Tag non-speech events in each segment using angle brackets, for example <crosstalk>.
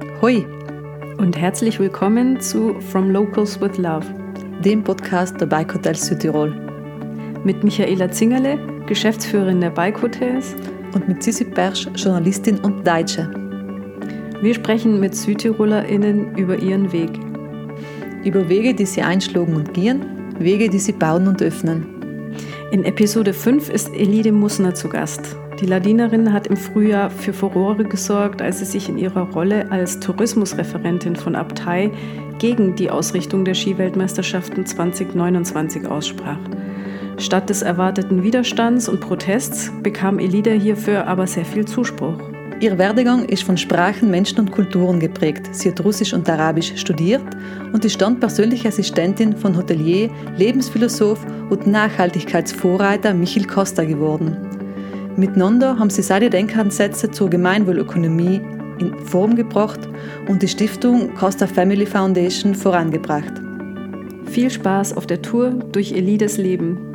Hoi und herzlich willkommen zu From Locals with Love, dem Podcast der Bike Hotels Südtirol. Mit Michaela Zingerle, Geschäftsführerin der Bike Hotels und mit Sissi Persch, Journalistin und Deutsche. Wir sprechen mit SüdtirolerInnen über ihren Weg. Über Wege, die sie einschlagen und gehen, Wege, die sie bauen und öffnen. In Episode 5 ist Elide Mussner zu Gast. Die Ladinerin hat im Frühjahr für Furore gesorgt, als sie sich in ihrer Rolle als Tourismusreferentin von Abtei gegen die Ausrichtung der Skiweltmeisterschaften 2029 aussprach. Statt des erwarteten Widerstands und Protests bekam Elida hierfür aber sehr viel Zuspruch. Ihr Werdegang ist von Sprachen, Menschen und Kulturen geprägt. Sie hat Russisch und Arabisch studiert und ist dann persönliche Assistentin von Hotelier, Lebensphilosoph und Nachhaltigkeitsvorreiter Michel Costa geworden. Miteinander haben sie seine Denkansätze zur Gemeinwohlökonomie in Form gebracht und die Stiftung Costa Family Foundation vorangebracht. Viel Spaß auf der Tour durch Elides Leben.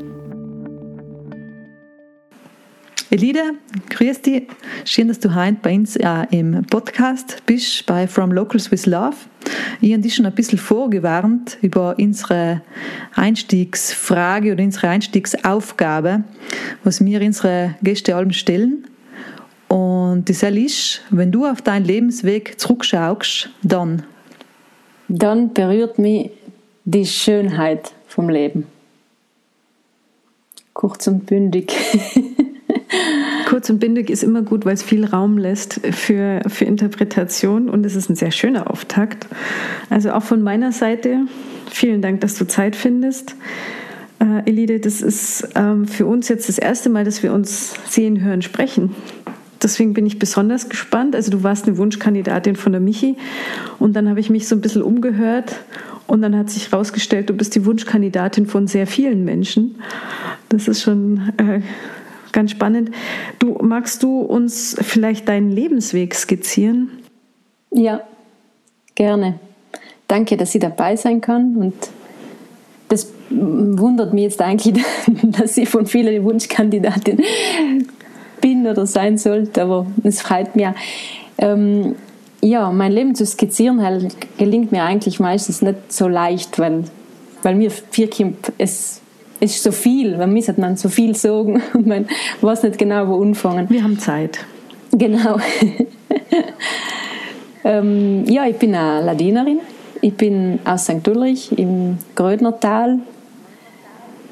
Elide, grüß dich. Schön, dass du heute bei uns äh, im Podcast bist, bei From Locals with Love. Ich habe dich schon ein bisschen vorgewarnt über unsere Einstiegsfrage oder unsere Einstiegsaufgabe, was wir unsere Gäste allem stellen. Und das ist, wenn du auf deinen Lebensweg zurückschaust, dann? Dann berührt mich die Schönheit vom Leben. Kurz und bündig. <laughs> Kurz und bindig ist immer gut, weil es viel Raum lässt für, für Interpretation und es ist ein sehr schöner Auftakt. Also auch von meiner Seite vielen Dank, dass du Zeit findest. Äh, Elide, das ist ähm, für uns jetzt das erste Mal, dass wir uns sehen, hören, sprechen. Deswegen bin ich besonders gespannt. Also du warst eine Wunschkandidatin von der Michi und dann habe ich mich so ein bisschen umgehört und dann hat sich herausgestellt, du bist die Wunschkandidatin von sehr vielen Menschen. Das ist schon äh, ganz spannend. Du magst du uns vielleicht deinen Lebensweg skizzieren? Ja, gerne. Danke, dass ich dabei sein kann und das wundert mich jetzt eigentlich, <laughs> dass ich von vielen Wunschkandidatin bin oder sein sollte, aber es freut mich. Ähm, ja, mein Leben zu skizzieren halt, gelingt mir eigentlich meistens nicht so leicht, weil, weil mir vier Kind es ist so viel, man muss man so viel sagen <laughs> und man weiß nicht genau, wo anfangen. Wir haben Zeit. Genau. <laughs> ähm, ja, ich bin eine Ladinerin. Ich bin aus St. Ulrich im Grödnertal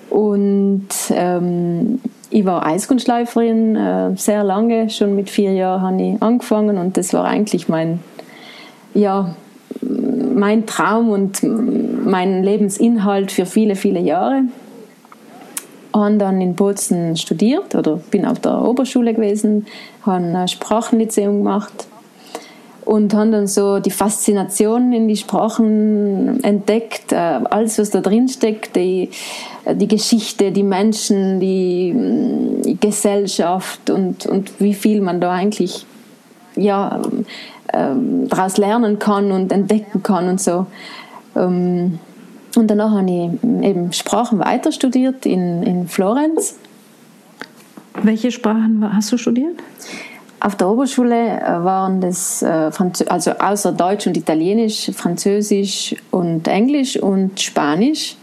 und ähm, ich war Eiskunstläuferin äh, sehr lange, schon mit vier Jahren habe ich angefangen und das war eigentlich mein, ja, mein Traum und mein Lebensinhalt für viele, viele Jahre habe dann in Bozen studiert oder bin auf der Oberschule gewesen, habe ein Sprachenlyzeum gemacht und habe dann so die Faszination in die Sprachen entdeckt, äh, alles was da drin steckt, die, die Geschichte, die Menschen, die, Gesellschaft und, und wie viel man da eigentlich ja, ähm, daraus lernen kann und entdecken kann und so. Und danach habe ich eben Sprachen weiter studiert in, in Florenz. Welche Sprachen hast du studiert? Auf der Oberschule äh, waren das, äh, also außer Deutsch und Italienisch, Französisch und Englisch und Spanisch.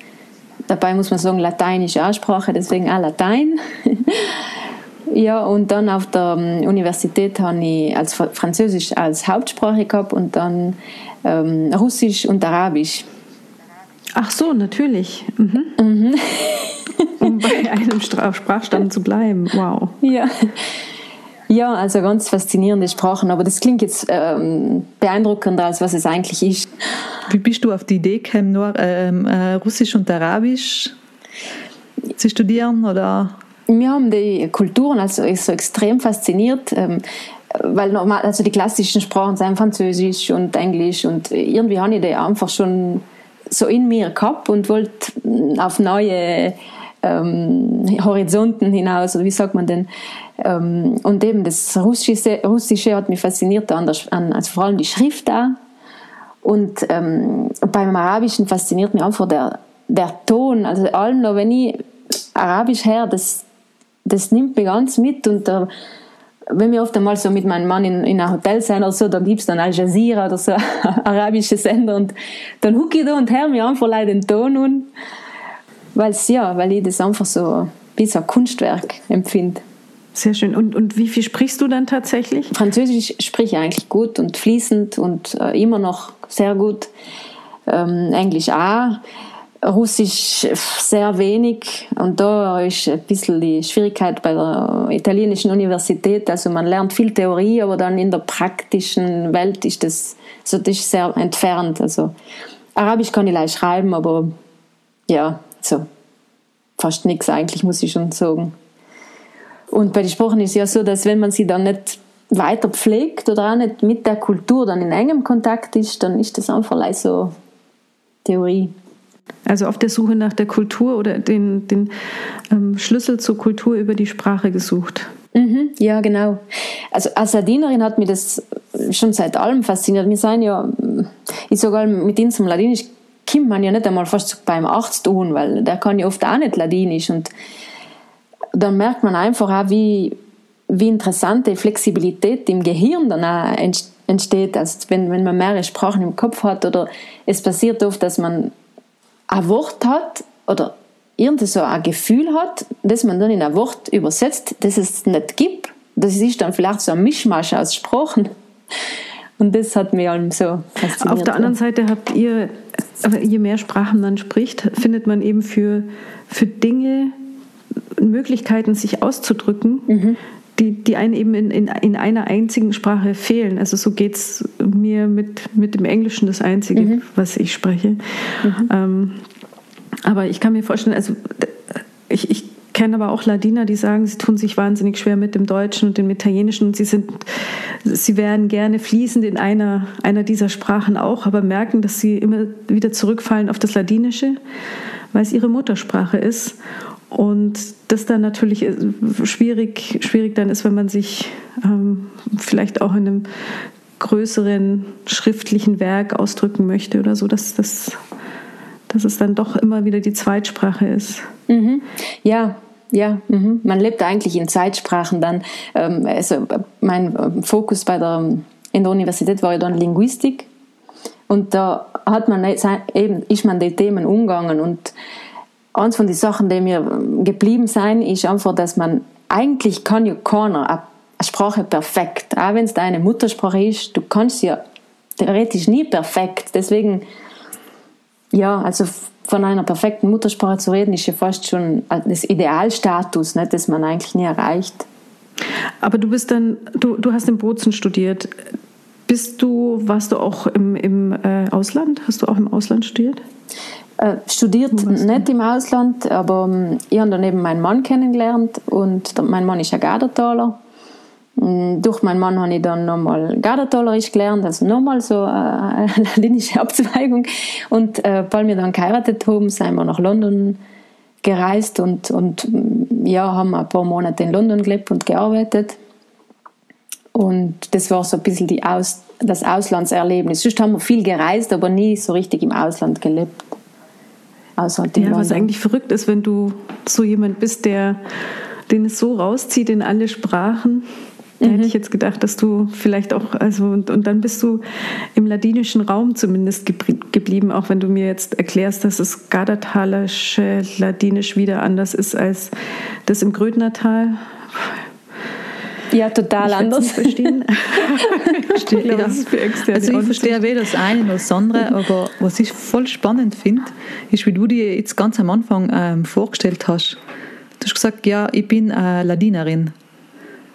Dabei muss man sagen, lateinische Aussprache, deswegen auch Latein. <laughs> ja, und dann auf der ähm, Universität habe ich als Französisch als Hauptsprache gehabt und dann ähm, Russisch und Arabisch. Ach so, natürlich. Mhm. Mhm. <laughs> um bei einem Sprachstamm zu bleiben. Wow. Ja. Ja, also ganz faszinierende Sprachen, aber das klingt jetzt ähm, beeindruckender, als was es eigentlich ist. Wie bist du auf die Idee gekommen, nur ähm, äh, Russisch und Arabisch zu studieren? Oder? Wir haben die Kulturen also so extrem fasziniert. Ähm, weil normal, also die klassischen Sprachen sind Französisch und Englisch und irgendwie habe ich die einfach schon so in mir gehabt und wollte auf neue ähm, Horizonten hinaus, oder wie sagt man denn? Ähm, und eben das Russische, Russische hat mich fasziniert, also vor allem die Schrift da. Und ähm, beim Arabischen fasziniert mich einfach der, der Ton. Also allem noch, wenn ich Arabisch her, das, das nimmt mich ganz mit und der, wenn wir oft einmal so mit meinem Mann in, in einem Hotel sind oder so, da gibt es dann Al Jazeera oder so <laughs> arabische Sender und dann hucke ich da und höre mir einfach leider den Ton an, weil's, ja, weil ich das einfach so wie so ein Kunstwerk empfinde. Sehr schön. Und, und wie viel sprichst du dann tatsächlich? Französisch spreche ich eigentlich gut und fließend und äh, immer noch sehr gut. Ähm, Englisch auch. Russisch sehr wenig und da ist ein bisschen die Schwierigkeit bei der italienischen Universität. Also man lernt viel Theorie, aber dann in der praktischen Welt ist das, also das ist sehr entfernt. Also Arabisch kann ich leicht schreiben, aber ja, so fast nichts eigentlich, muss ich schon sagen. Und bei den Sprachen ist ja so, dass wenn man sie dann nicht weiter pflegt oder auch nicht mit der Kultur dann in engem Kontakt ist, dann ist das einfach so Theorie. Also auf der Suche nach der Kultur oder den, den ähm, Schlüssel zur Kultur über die Sprache gesucht. Mhm, ja, genau. Also als Ladinerin hat mich das schon seit allem fasziniert. Wir sind ja, ich sogar mit unserem Ladinisch kommt man ja nicht einmal fast beim Arzt tun, weil der kann ja oft auch nicht Ladinisch und dann merkt man einfach auch, wie, wie interessante Flexibilität im Gehirn dann auch entsteht, also wenn, wenn man mehrere Sprachen im Kopf hat oder es passiert oft, dass man ein Wort hat oder irgendwie so ein Gefühl hat, das man dann in ein Wort übersetzt, das es nicht gibt. Das ist dann vielleicht so ein Mischmasch aus Sprachen. Und das hat mich allem so fasziniert. Auf der anderen Seite habt ihr, je mehr Sprachen man spricht, findet man eben für, für Dinge Möglichkeiten, sich auszudrücken, mhm. Die, die einen eben in, in, in einer einzigen Sprache fehlen. Also so geht es mir mit, mit dem Englischen das Einzige, mhm. was ich spreche. Mhm. Ähm, aber ich kann mir vorstellen, also ich, ich kenne aber auch Ladiner, die sagen, sie tun sich wahnsinnig schwer mit dem Deutschen und dem Italienischen und sie sind, sie wären gerne fließend in einer, einer dieser Sprachen auch, aber merken, dass sie immer wieder zurückfallen auf das Ladinische, weil es ihre Muttersprache ist. Und das dann natürlich schwierig, schwierig dann ist, wenn man sich ähm, vielleicht auch in einem größeren schriftlichen Werk ausdrücken möchte oder so, dass, das, dass es dann doch immer wieder die Zweitsprache ist. Mhm. Ja, ja, mhm. man lebt eigentlich in Zeitsprachen dann. Ähm, also mein ähm, Fokus bei der, in der Universität war ja dann Linguistik und da hat man eben, ist man die Themen umgegangen und eins von den Sachen, die mir geblieben sind, ist einfach, dass man eigentlich kann ja keiner eine Sprache perfekt. Auch wenn es deine Muttersprache ist, du kannst ja theoretisch nie perfekt. Deswegen, ja, also von einer perfekten Muttersprache zu reden, ist ja fast schon das Idealstatus, nicht, das man eigentlich nie erreicht. Aber du bist dann, du, du hast in Bozen studiert. Bist du, warst du auch im, im äh, Ausland? Hast du auch im Ausland studiert? Äh, studiert nicht im Ausland, aber ähm, ich habe daneben meinen Mann kennengelernt und mein Mann ist ein Gardertaler Mm, durch meinen Mann habe ich dann nochmal Gardatolerisch gelernt, also nochmal so äh, <laughs> eine ladinische Abzweigung. Und äh, weil wir dann geheiratet haben, sind wir nach London gereist und, und mm, ja, haben ein paar Monate in London gelebt und gearbeitet. Und das war so ein bisschen die Aus, das Auslandserlebnis. Sonst haben wir viel gereist, aber nie so richtig im Ausland gelebt. Außer ja, London. was eigentlich verrückt ist, wenn du so jemand bist, der den es so rauszieht in alle Sprachen da mhm. hätte ich jetzt gedacht, dass du vielleicht auch, also und, und dann bist du im ladinischen Raum zumindest geblieben, auch wenn du mir jetzt erklärst, dass das Gardatalische Ladinisch wieder anders ist als das im Grödnertal. Ja, total ich anders. Verstehen. <laughs> verstehe, ja. Also ich verstehe weder das eine noch das andere, aber was ich voll spannend finde, ist, wie du dir jetzt ganz am Anfang ähm, vorgestellt hast. Du hast gesagt, ja, ich bin äh, Ladinerin.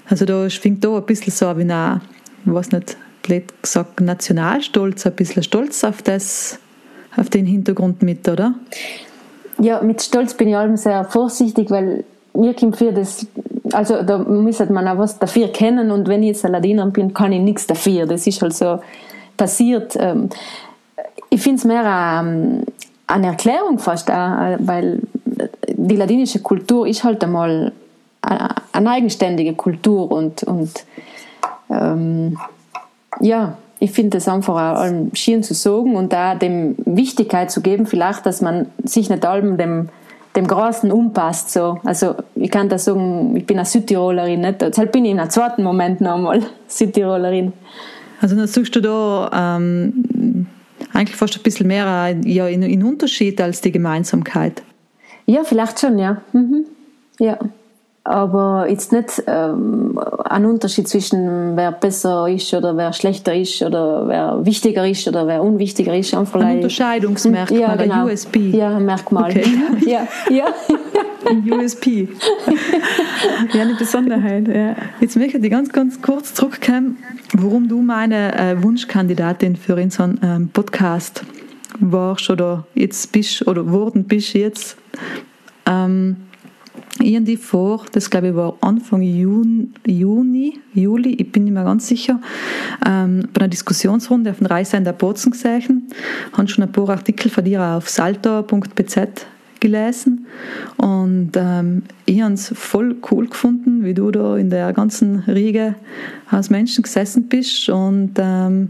Also da schwingt da ein bisschen so wie ein, ich weiß nicht, blöd gesagt, Nationalstolz, ein bisschen Stolz auf, das, auf den Hintergrund mit, oder? Ja, mit Stolz bin ich allem sehr vorsichtig, weil mir kommt für das, also da müsste man auch was dafür kennen und wenn ich jetzt ein Ladiner bin, kann ich nichts dafür. Das ist halt so passiert. Ähm, ich finde es mehr ähm, eine Erklärung fast auch, weil die ladinische Kultur ist halt einmal eine eigenständige Kultur und, und ähm, ja, ich finde es einfach auch schön zu sagen und da dem Wichtigkeit zu geben, vielleicht, dass man sich nicht allem dem dem Großen umpasst. So. Also ich kann das sagen, ich bin eine Südtirolerin, nicht? Deshalb bin ich in einem zweiten Moment nochmal <laughs> Südtirolerin. Also dann suchst du da ähm, eigentlich fast ein bisschen mehr ja, in, in Unterschied als die Gemeinsamkeit. Ja, vielleicht schon, ja. Mhm. Ja aber jetzt nicht ähm, ein Unterschied zwischen wer besser ist oder wer schlechter ist oder wer wichtiger ist oder wer unwichtiger ist. Einfach ein Unterscheidungsmerkmal, ja, genau. ein USP. Ja, ein Merkmal. Okay. <laughs> ja, ja. ein USP. <laughs> ja, eine Besonderheit. Ja. Jetzt möchte ich ganz, ganz kurz zurückkommen, warum du meine äh, Wunschkandidatin für unseren ähm, Podcast warst oder jetzt bist oder wurden bist jetzt. Ähm, irgendwie vor, das glaube ich war Anfang Juni, Juni, Juli, ich bin nicht mehr ganz sicher, ähm, bei einer Diskussionsrunde auf dem Reise in der Bozen gesehen, habe schon ein paar Artikel von dir auf salto.bz gelesen und ähm, ich habe es voll cool gefunden, wie du da in der ganzen Riege aus Menschen gesessen bist und ähm,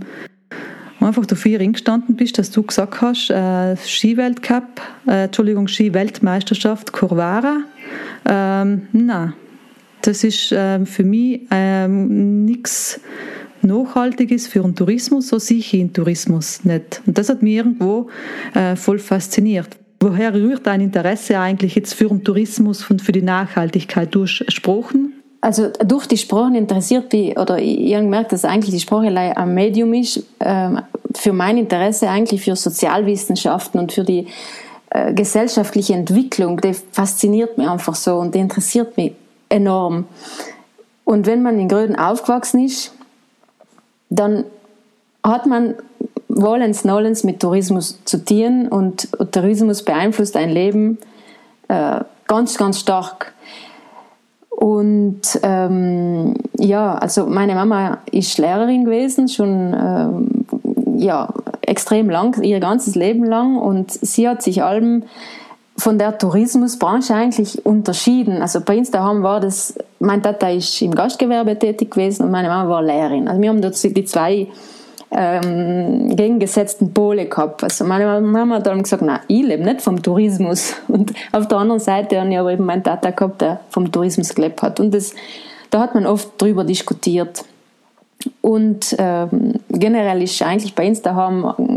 einfach dafür gestanden bist, dass du gesagt hast, äh, Skiweltcup, äh, Entschuldigung, Skiweltmeisterschaft Corvara, ähm, nein, das ist äh, für mich ähm, nichts Nachhaltiges für den Tourismus, so sehe ich den Tourismus nicht. Und das hat mich irgendwo äh, voll fasziniert. Woher rührt dein Interesse eigentlich jetzt für den Tourismus und für die Nachhaltigkeit? Du hast gesprochen also durch die Sprache interessiert mich, oder ich habe gemerkt, dass eigentlich die Sprache ein Medium ist, ähm, für mein Interesse eigentlich für Sozialwissenschaften und für die äh, gesellschaftliche Entwicklung, die fasziniert mich einfach so und die interessiert mich enorm. Und wenn man in Gröden aufgewachsen ist, dann hat man wollens nolens mit Tourismus zu tun und Tourismus beeinflusst ein Leben äh, ganz, ganz stark. Und ähm, ja, also meine Mama ist Lehrerin gewesen, schon ähm, ja, extrem lang, ihr ganzes Leben lang. Und sie hat sich allem von der Tourismusbranche eigentlich unterschieden. Also bei uns daheim war das, mein Tata ist im Gastgewerbe tätig gewesen und meine Mama war Lehrerin. Also wir haben dort die zwei ähm, gegengesetzten Pole gehabt. Also meine Mama hat dann gesagt, nein, ich lebe nicht vom Tourismus. <laughs> Und auf der anderen Seite habe ich aber eben meinen Tata gehabt, der vom Tourismus gelebt hat. Und das, da hat man oft drüber diskutiert. Und ähm, generell ist eigentlich bei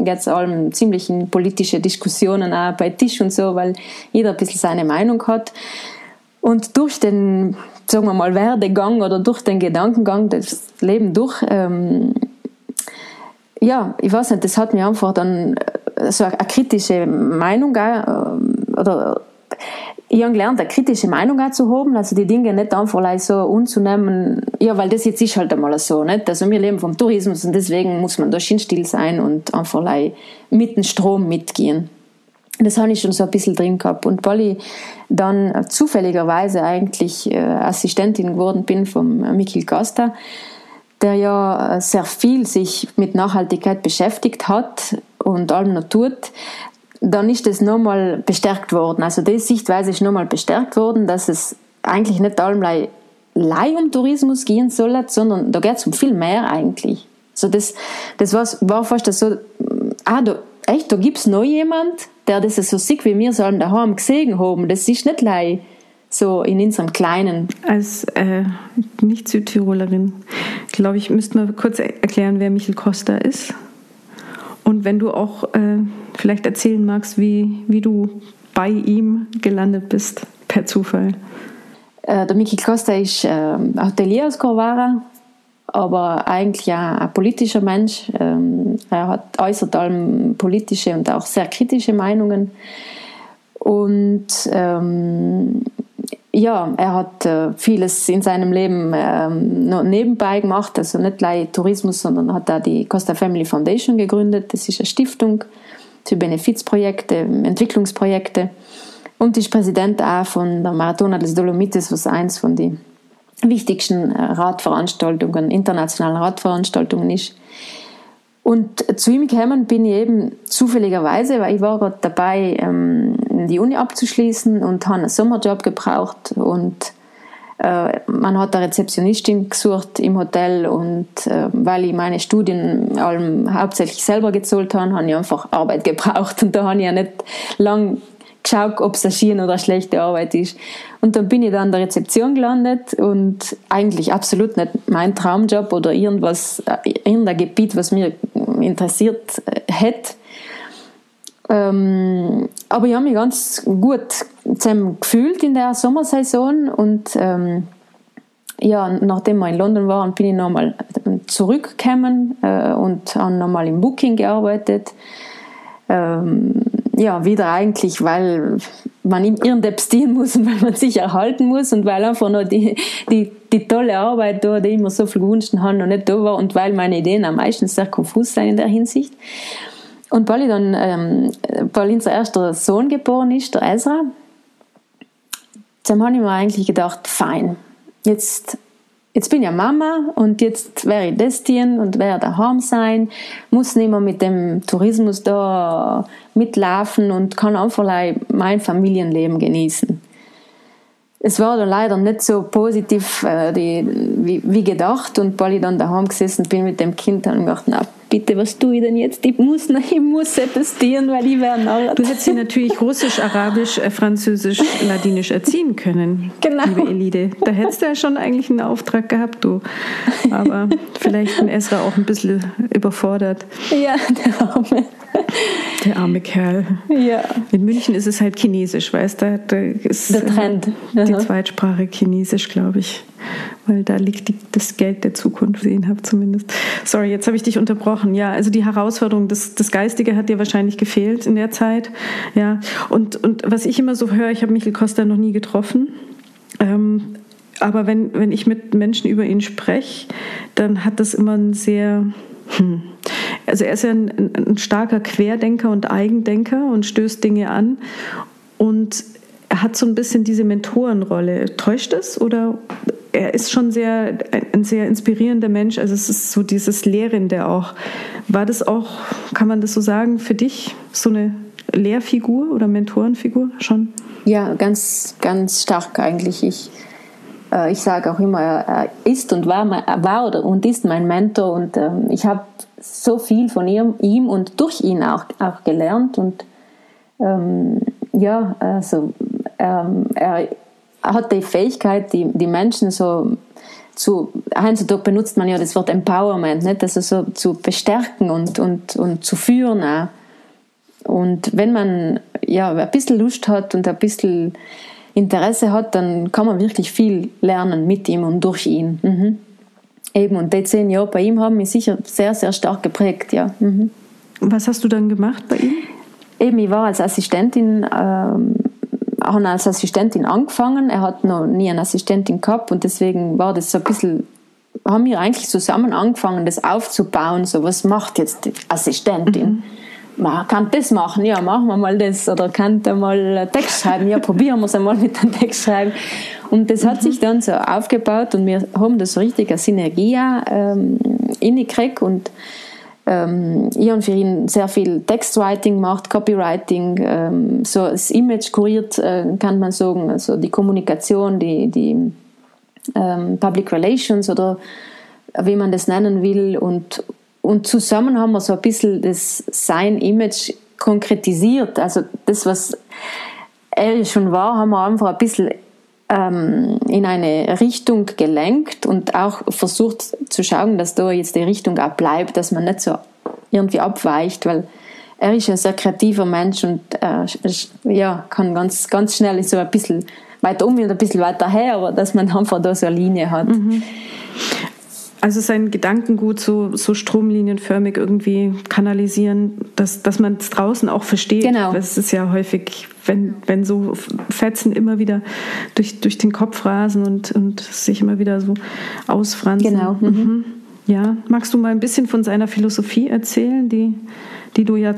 geht es allem ziemlich in politische Diskussionen auch bei Tisch und so, weil jeder ein bisschen seine Meinung hat. Und durch den, sagen wir mal, Werdegang oder durch den Gedankengang, das Leben durch, ähm, ja, ich weiß nicht, das hat mir einfach dann äh, so eine kritische Meinung äh, oder ich habe gelernt, eine kritische Meinung auch zu haben, also die Dinge nicht einfach so unzunehmen, ja, weil das jetzt ist halt einmal so, nicht? Also wir leben vom Tourismus und deswegen muss man da still sein und einfach mit dem Strom mitgehen. Das habe ich schon so ein bisschen drin gehabt. Und weil ich dann zufälligerweise eigentlich äh, Assistentin geworden bin vom Michael Costa, der ja äh, sehr viel sich mit Nachhaltigkeit beschäftigt hat und allem noch tut, dann ist das nochmal bestärkt worden. Also die Sichtweise ist nochmal bestärkt worden, dass es eigentlich nicht allem um Tourismus gehen soll, sondern da geht es um viel mehr eigentlich. Also das, das war, fast so, ah, da, echt, da gibt es noch jemand, der das so sieht wie wir sollen daheim gesehen haben. Das ist nicht Leih so in unserem Kleinen. Als äh, Nicht-Südtirolerin, glaube ich, müssten wir kurz erklären, wer Michel Costa ist. Und wenn du auch äh, vielleicht erzählen magst, wie, wie du bei ihm gelandet bist, per Zufall. Äh, der Michel Costa ist äh, Hotelier aus Corvara, aber eigentlich auch ein politischer Mensch. Ähm, er hat äußert allem politische und auch sehr kritische Meinungen. Und ähm, ja, er hat äh, vieles in seinem Leben ähm, nebenbei gemacht, also nicht gleich Tourismus, sondern hat da die Costa Family Foundation gegründet. Das ist eine Stiftung für Benefizprojekte, Entwicklungsprojekte und ist Präsident auch von der Maratona des Dolomites, was eins von den wichtigsten äh, Radveranstaltungen, internationalen Radveranstaltungen ist. Und zu ihm gekommen bin ich eben zufälligerweise, weil ich war gerade dabei, ähm, die Uni abzuschließen und habe einen Sommerjob gebraucht. Und äh, man hat eine Rezeptionistin gesucht im Hotel und äh, weil ich meine Studien allem hauptsächlich selber gezahlt habe, habe ich einfach Arbeit <laughs> gebraucht. Und da habe ich ja nicht lang geschaut, ob es eine schöne oder eine schlechte Arbeit ist. Und dann bin ich da an der Rezeption gelandet und eigentlich absolut nicht mein Traumjob oder irgendwas, äh, irgendein Gebiet, was mir interessiert äh, hätte. Ähm, aber ich habe mich ganz gut zusammen gefühlt in der Sommersaison und ähm, ja, nachdem wir in London waren, bin ich nochmal zurückgekommen äh, und habe nochmal im Booking gearbeitet. Ähm, ja, wieder eigentlich, weil man irgendetwas dienen muss und weil man sich erhalten muss und weil einfach noch die, die, die tolle Arbeit da, die ich mir so viel gewünscht habe, noch nicht da war und weil meine Ideen am meisten sehr konfus sind in der Hinsicht. Und weil dann, ähm, unser erster Sohn geboren ist, der Ezra, dann habe ich mir eigentlich gedacht, fein, jetzt, jetzt bin ja Mama und jetzt wäre ich das tun und wäre daheim sein, muss nicht mehr mit dem Tourismus da mitlaufen und kann einfach mein Familienleben genießen. Es war dann leider nicht so positiv äh, die, wie, wie, gedacht und weil ich dann daheim gesessen bin mit dem Kind, habe ich gedacht, na, bitte, was tue ich denn jetzt? Ich muss, ich muss tun, weil ich wäre narrt. Du hättest sie natürlich Russisch, Arabisch, äh, Französisch, Ladinisch erziehen können, genau. liebe Elide. Da hättest du ja schon eigentlich einen Auftrag gehabt, du. Aber vielleicht ein Esra auch ein bisschen überfordert. Ja, der Arme. Der arme Kerl. Ja. In München ist es halt Chinesisch, weißt du? Da ist der Trend. Die Zweitsprache Chinesisch, glaube ich. Weil da liegt die, das Geld der Zukunft, ihn habe zumindest. Sorry, jetzt habe ich dich unterbrochen. Ja, also die Herausforderung, das, das Geistige hat dir wahrscheinlich gefehlt in der Zeit. Ja, und, und was ich immer so höre, ich habe Michael Costa noch nie getroffen. Ähm, aber wenn, wenn ich mit Menschen über ihn spreche, dann hat das immer ein sehr, hm, also er ist ja ein, ein, starker Querdenker und Eigendenker und stößt Dinge an. Und er hat so ein bisschen diese Mentorenrolle. Täuscht es oder er ist schon sehr ein sehr inspirierender Mensch. Also es ist so dieses Lehrende auch. War das auch, kann man das so sagen, für dich so eine Lehrfigur oder Mentorenfigur schon? Ja, ganz, ganz stark eigentlich. Ich, äh, ich sage auch immer, er ist und war, war oder, und ist mein Mentor und ähm, ich habe so viel von ihm, ihm und durch ihn auch, auch gelernt und ähm, ja, also ähm, er hat die Fähigkeit, die, die Menschen so zu, heutzutage benutzt man ja das Wort Empowerment, nicht? Also so zu bestärken und, und, und zu führen auch. Und wenn man ja ein bisschen Lust hat und ein bisschen Interesse hat, dann kann man wirklich viel lernen mit ihm und durch ihn. Mhm. Eben, und die zehn Jahre bei ihm haben mich sicher sehr, sehr stark geprägt, ja. Mhm. Was hast du dann gemacht bei ihm? Eben, ich war als Assistentin, ähm, habe als Assistentin angefangen. Er hat noch nie eine Assistentin gehabt und deswegen war das so ein bisschen, haben wir eigentlich zusammen angefangen, das aufzubauen. So, was macht jetzt die Assistentin? Mhm man kann das machen, ja, machen wir mal das. Oder kann da mal Text schreiben, ja, probieren wir es einmal mit dem Text schreiben. Und das hat mhm. sich dann so aufgebaut und wir haben das so richtig eine Synergie ähm, gekriegt und ähm, für ihn sehr viel Textwriting gemacht, Copywriting, ähm, so das Image kuriert, äh, kann man sagen, also die Kommunikation, die, die ähm, Public Relations oder wie man das nennen will und, und zusammen haben wir so ein bisschen das sein Image konkretisiert. Also das, was er schon war, haben wir einfach ein bisschen ähm, in eine Richtung gelenkt und auch versucht zu schauen, dass da jetzt die Richtung auch bleibt, dass man nicht so irgendwie abweicht, weil er ist ein sehr kreativer Mensch und äh, ja, kann ganz, ganz schnell so ein bisschen weiter um und ein bisschen weiter her, aber dass man einfach da so eine Linie hat. Mhm. Also sein Gedankengut so, so stromlinienförmig irgendwie kanalisieren, dass, dass man es draußen auch versteht. Genau. Das ist ja häufig, wenn, wenn so Fetzen immer wieder durch, durch den Kopf rasen und, und sich immer wieder so ausfransen. Genau. Mhm. Mhm. Ja, magst du mal ein bisschen von seiner Philosophie erzählen, die, die du ja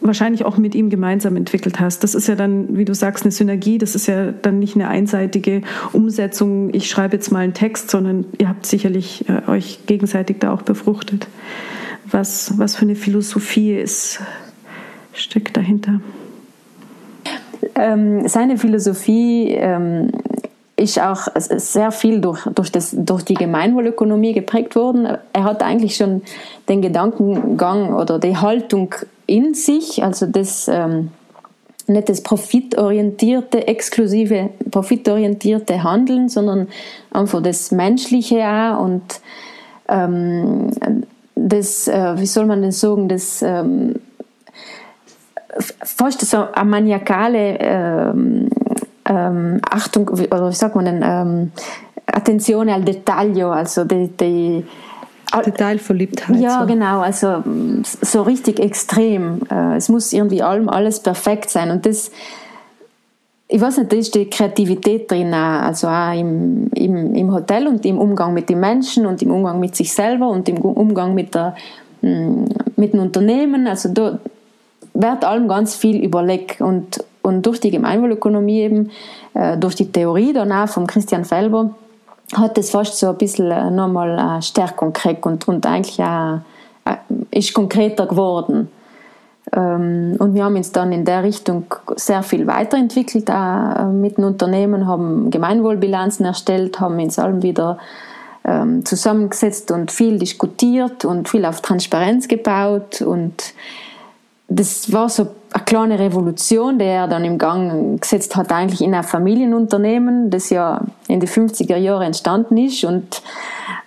wahrscheinlich auch mit ihm gemeinsam entwickelt hast? Das ist ja dann, wie du sagst, eine Synergie. Das ist ja dann nicht eine einseitige Umsetzung, ich schreibe jetzt mal einen Text, sondern ihr habt sicherlich äh, euch gegenseitig da auch befruchtet. Was, was für eine Philosophie ist, steckt dahinter? Ähm, seine Philosophie ähm, ist auch sehr viel durch, durch, das, durch die Gemeinwohlökonomie geprägt worden. Er hat eigentlich schon den Gedankengang oder die Haltung in sich, also das, ähm, nicht das profitorientierte, exklusive profitorientierte Handeln, sondern einfach das Menschliche auch und ähm, das, äh, wie soll man denn sagen, das ähm, fast so eine maniakale ähm, ähm, Achtung, oder wie sagt man denn, ähm, Attenzione al dettaglio, also die, die Detailverliebtheit. Ja, so. genau, also so richtig extrem. Äh, es muss irgendwie allem alles perfekt sein und das ich weiß nicht, da ist die Kreativität drin, also auch im, im, im Hotel und im Umgang mit den Menschen und im Umgang mit sich selber und im Umgang mit, der, mm, mit dem Unternehmen. Also da wird allem ganz viel überlegt und, und durch die Gemeinwohlökonomie eben, äh, durch die Theorie danach von Christian Felber, hat es fast so ein bisschen äh, nochmal eine Stärkung gekriegt und, und eigentlich auch, äh, ist konkreter geworden. Ähm, und wir haben uns dann in der Richtung sehr viel weiterentwickelt, auch äh, mit den Unternehmen, haben Gemeinwohlbilanzen erstellt, haben uns allem wieder ähm, zusammengesetzt und viel diskutiert und viel auf Transparenz gebaut und das war so eine kleine Revolution, die er dann im Gang gesetzt hat, eigentlich in ein Familienunternehmen, das ja in den 50er Jahren entstanden ist. Und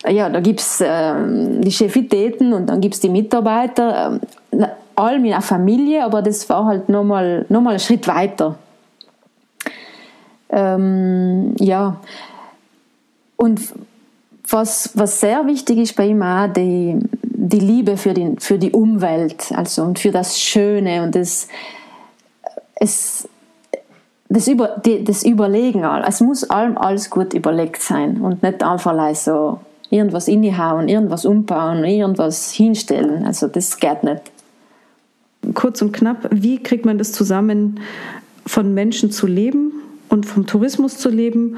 ja, da gibt es äh, die Chefitäten und dann gibt es die Mitarbeiter, äh, allem in einer Familie, aber das war halt nochmal noch mal ein Schritt weiter. Ähm, ja, und was, was sehr wichtig ist bei ihm auch, die, die Liebe für die, für die Umwelt also, und für das Schöne und das, es, das, über, das Überlegen. Es muss allem alles gut überlegt sein und nicht einfach so irgendwas innehauen, irgendwas umbauen, irgendwas hinstellen. Also das geht nicht. Kurz und knapp, wie kriegt man das zusammen, von Menschen zu leben und vom Tourismus zu leben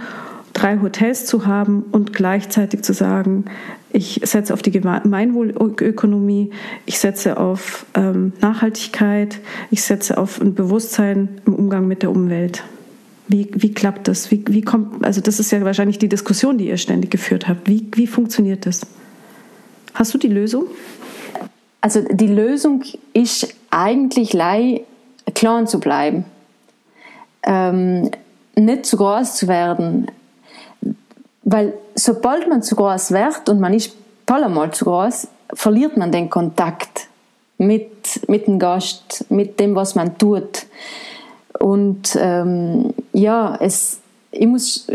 drei Hotels zu haben und gleichzeitig zu sagen, ich setze auf die Gemeinwohlökonomie, ich setze auf ähm, Nachhaltigkeit, ich setze auf ein Bewusstsein im Umgang mit der Umwelt. Wie, wie klappt das? Wie, wie kommt, also das ist ja wahrscheinlich die Diskussion, die ihr ständig geführt habt. Wie, wie funktioniert das? Hast du die Lösung? Also die Lösung ist eigentlich klein zu bleiben. Ähm, nicht zu groß zu werden. Weil sobald man zu groß wird und man ist allemal zu groß, verliert man den Kontakt mit, mit dem Gast, mit dem, was man tut. Und ähm, ja, es, ich muss,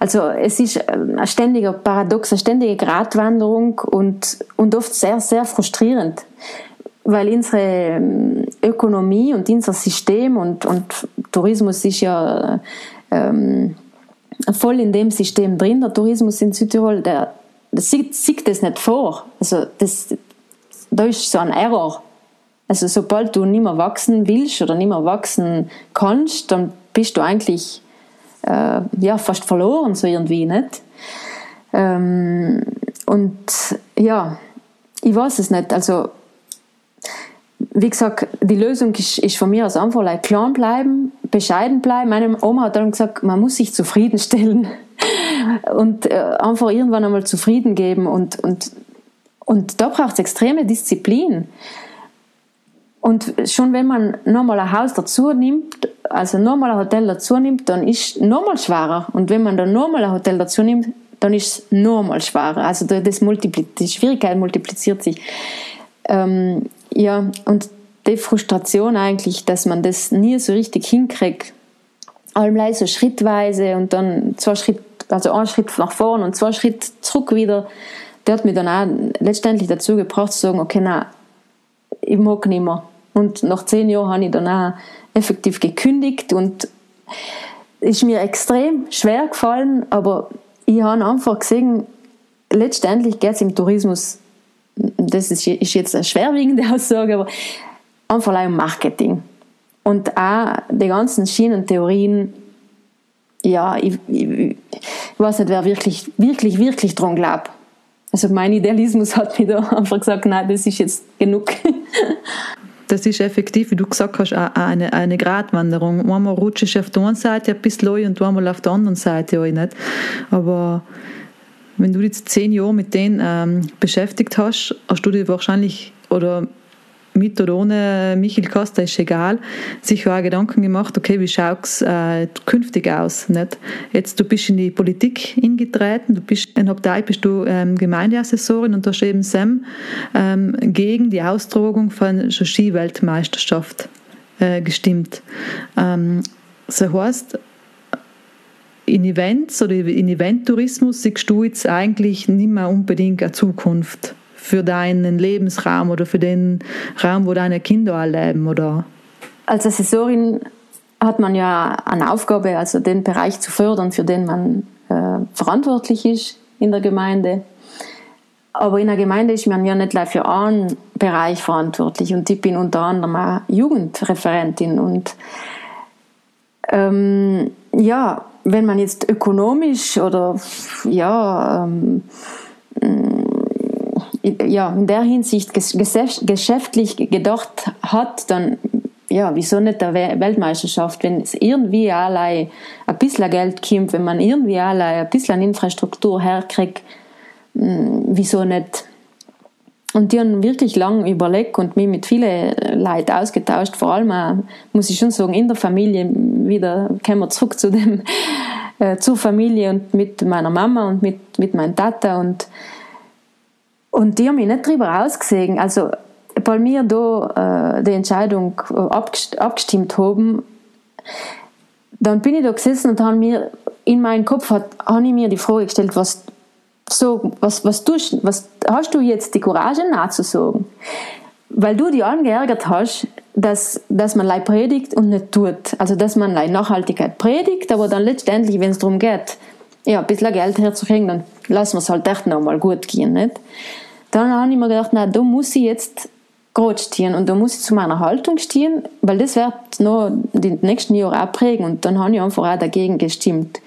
also es ist ein ständiger Paradox, eine ständige Gratwanderung und, und oft sehr, sehr frustrierend, weil unsere ähm, Ökonomie und unser System und, und Tourismus ist ja ähm, voll in dem System drin. Der Tourismus in Südtirol, der, der sieht, sieht das nicht vor. Also das, da ist so ein Error. Also sobald du nicht mehr wachsen willst oder nicht mehr wachsen kannst, dann bist du eigentlich äh, ja, fast verloren, so irgendwie, nicht? Ähm, und ja, ich weiß es nicht. Also wie gesagt, die Lösung ist, ist von mir aus einfach like, klein bleiben, bescheiden bleiben. Meine Oma hat dann gesagt, man muss sich zufriedenstellen <laughs> und äh, einfach irgendwann einmal zufrieden geben. Und, und, und da braucht es extreme Disziplin. Und schon wenn man nochmal ein Haus dazu nimmt, also nochmal ein Hotel dazu nimmt, dann ist es nochmal schwerer. Und wenn man dann nochmal ein Hotel dazu nimmt, dann ist es nochmal schwerer. Also das die Schwierigkeit multipliziert sich. Ähm, ja, und die Frustration eigentlich, dass man das nie so richtig hinkriegt, allem so schrittweise und dann zwei Schritt, also ein Schritt nach vorne und zwei Schritt zurück wieder, der hat mich dann auch letztendlich dazu gebracht zu sagen, okay, na, ich mag nicht mehr. Und nach zehn Jahren habe ich dann auch effektiv gekündigt und ist mir extrem schwer gefallen, aber ich habe einfach gesehen, letztendlich geht es im Tourismus das ist, jetzt eine schwerwiegende <laughs> Aussage, aber einfach um Marketing. Und auch die ganzen Schienentheorien, ja, ich, ich, ich weiß nicht, wer wirklich, wirklich, wirklich dran glaubt. Also mein Idealismus hat mir da <laughs> einfach gesagt, nein, das ist jetzt genug. <laughs> Das ist effektiv, wie du gesagt hast, eine, eine Gratwanderung. Einmal rutsche ich auf der einen Seite ein bisschen und einmal auf der anderen Seite auch nicht. Aber wenn du jetzt zehn Jahre mit denen ähm, beschäftigt hast, hast du dir wahrscheinlich oder mit oder ohne Michael Costa ist egal, sich auch Gedanken gemacht, okay, wie schaut es äh, künftig aus? Nicht? Jetzt, du bist in die Politik eingetreten, du bist in Abtei bist du ähm, Gemeindeassessorin und du hast eben Sam ähm, gegen die Austragung von Skiweltmeisterschaft äh, gestimmt. Ähm, das heißt, in Events oder in Eventtourismus siehst du jetzt eigentlich nicht mehr unbedingt eine Zukunft für deinen Lebensraum oder für den Raum, wo deine Kinder leben, oder? Als Assessorin hat man ja eine Aufgabe, also den Bereich zu fördern, für den man äh, verantwortlich ist in der Gemeinde. Aber in der Gemeinde ist man ja nicht nur für einen Bereich verantwortlich und ich bin unter anderem auch Jugendreferentin und ähm, ja, wenn man jetzt ökonomisch oder ja, ähm, ja, in der Hinsicht geschäftlich gedacht hat, dann ja, wieso nicht der Weltmeisterschaft, wenn es irgendwie allein ein bisschen Geld kommt, wenn man irgendwie allein ein bisschen Infrastruktur herkriegt, hm, wieso nicht? Und die haben wirklich lange überlegt und mich mit vielen Leuten ausgetauscht, vor allem auch, muss ich schon sagen, in der Familie wieder, kommen wir zurück zu dem, <laughs> äh, zur Familie und mit meiner Mama und mit, mit meinem Tata und und die haben mich nicht darüber ausgesehen. Also, weil wir da äh, die Entscheidung äh, abgestimmt haben, dann bin ich da gesessen und habe mir in meinen Kopf hat, habe ich mir die Frage gestellt, was, so, was, was, tust, was hast du jetzt die Courage nachzusagen? Weil du dich angeärgert hast, dass, dass man Leid predigt und nicht tut. Also, dass man Leid Nachhaltigkeit predigt, aber dann letztendlich, wenn es darum geht, ja, ein bisschen Geld herzukriegen, dann lassen wir es halt echt nochmal gut gehen, nicht? Dann habe ich mir gedacht, na, da muss ich jetzt gerade stehen und da muss ich zu meiner Haltung stehen, weil das wird noch die nächsten Jahre auch prägen und dann habe ich einfach auch dagegen gestimmt.